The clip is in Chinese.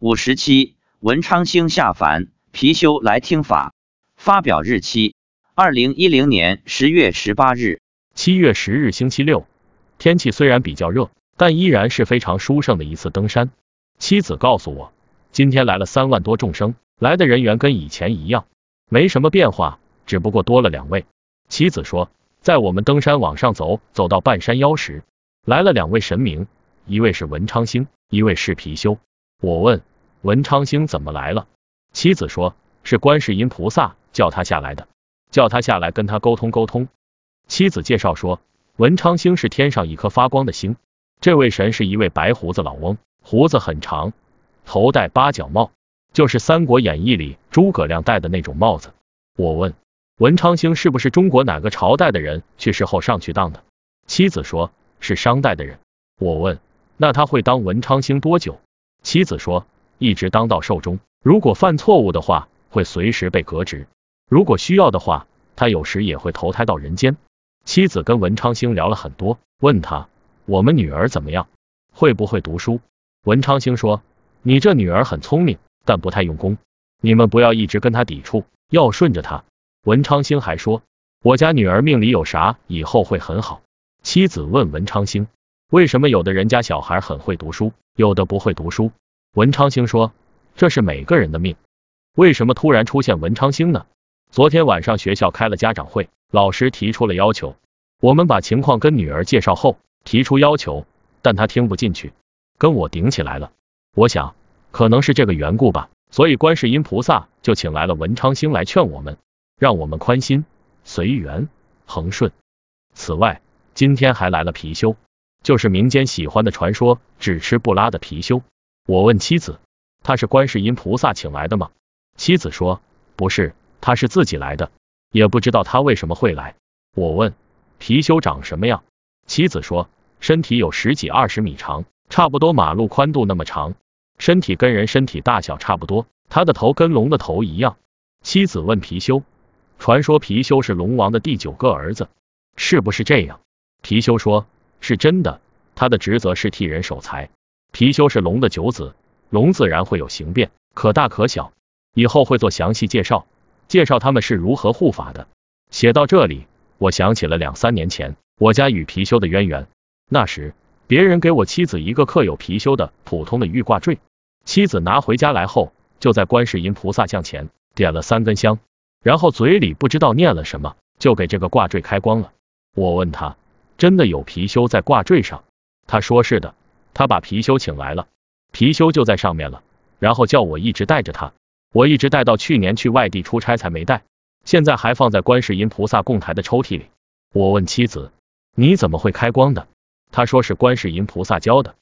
五十七，文昌星下凡，貔貅来听法。发表日期：二零一零年十月十八日。七月十日星期六，天气虽然比较热，但依然是非常殊胜的一次登山。妻子告诉我，今天来了三万多众生，来的人员跟以前一样，没什么变化，只不过多了两位。妻子说，在我们登山往上走，走到半山腰时，来了两位神明，一位是文昌星，一位是貔貅。我问文昌星怎么来了，妻子说是观世音菩萨叫他下来的，叫他下来跟他沟通沟通。妻子介绍说，文昌星是天上一颗发光的星，这位神是一位白胡子老翁，胡子很长，头戴八角帽，就是《三国演义》里诸葛亮戴的那种帽子。我问文昌星是不是中国哪个朝代的人去世后上去当的？妻子说是商代的人。我问那他会当文昌星多久？妻子说，一直当到寿终。如果犯错误的话，会随时被革职；如果需要的话，他有时也会投胎到人间。妻子跟文昌星聊了很多，问他我们女儿怎么样，会不会读书？文昌星说，你这女儿很聪明，但不太用功，你们不要一直跟她抵触，要顺着她。文昌星还说，我家女儿命里有啥，以后会很好。妻子问文昌星。为什么有的人家小孩很会读书，有的不会读书？文昌星说，这是每个人的命。为什么突然出现文昌星呢？昨天晚上学校开了家长会，老师提出了要求，我们把情况跟女儿介绍后，提出要求，但她听不进去，跟我顶起来了。我想，可能是这个缘故吧，所以观世音菩萨就请来了文昌星来劝我们，让我们宽心、随缘、恒顺。此外，今天还来了貔貅。就是民间喜欢的传说，只吃不拉的貔貅。我问妻子，他是观世音菩萨请来的吗？妻子说不是，他是自己来的，也不知道他为什么会来。我问貔貅长什么样？妻子说身体有十几二十米长，差不多马路宽度那么长，身体跟人身体大小差不多，他的头跟龙的头一样。妻子问貔貅，传说貔貅是龙王的第九个儿子，是不是这样？貔貅说。是真的，他的职责是替人守财。貔貅是龙的九子，龙自然会有形变，可大可小。以后会做详细介绍，介绍他们是如何护法的。写到这里，我想起了两三年前我家与貔貅的渊源。那时别人给我妻子一个刻有貔貅的普通的玉挂坠，妻子拿回家来后，就在观世音菩萨像前点了三根香，然后嘴里不知道念了什么，就给这个挂坠开光了。我问他。真的有貔貅在挂坠上？他说是的，他把貔貅请来了，貔貅就在上面了，然后叫我一直带着它，我一直带到去年去外地出差才没带，现在还放在观世音菩萨供台的抽屉里。我问妻子，你怎么会开光的？他说是观世音菩萨教的。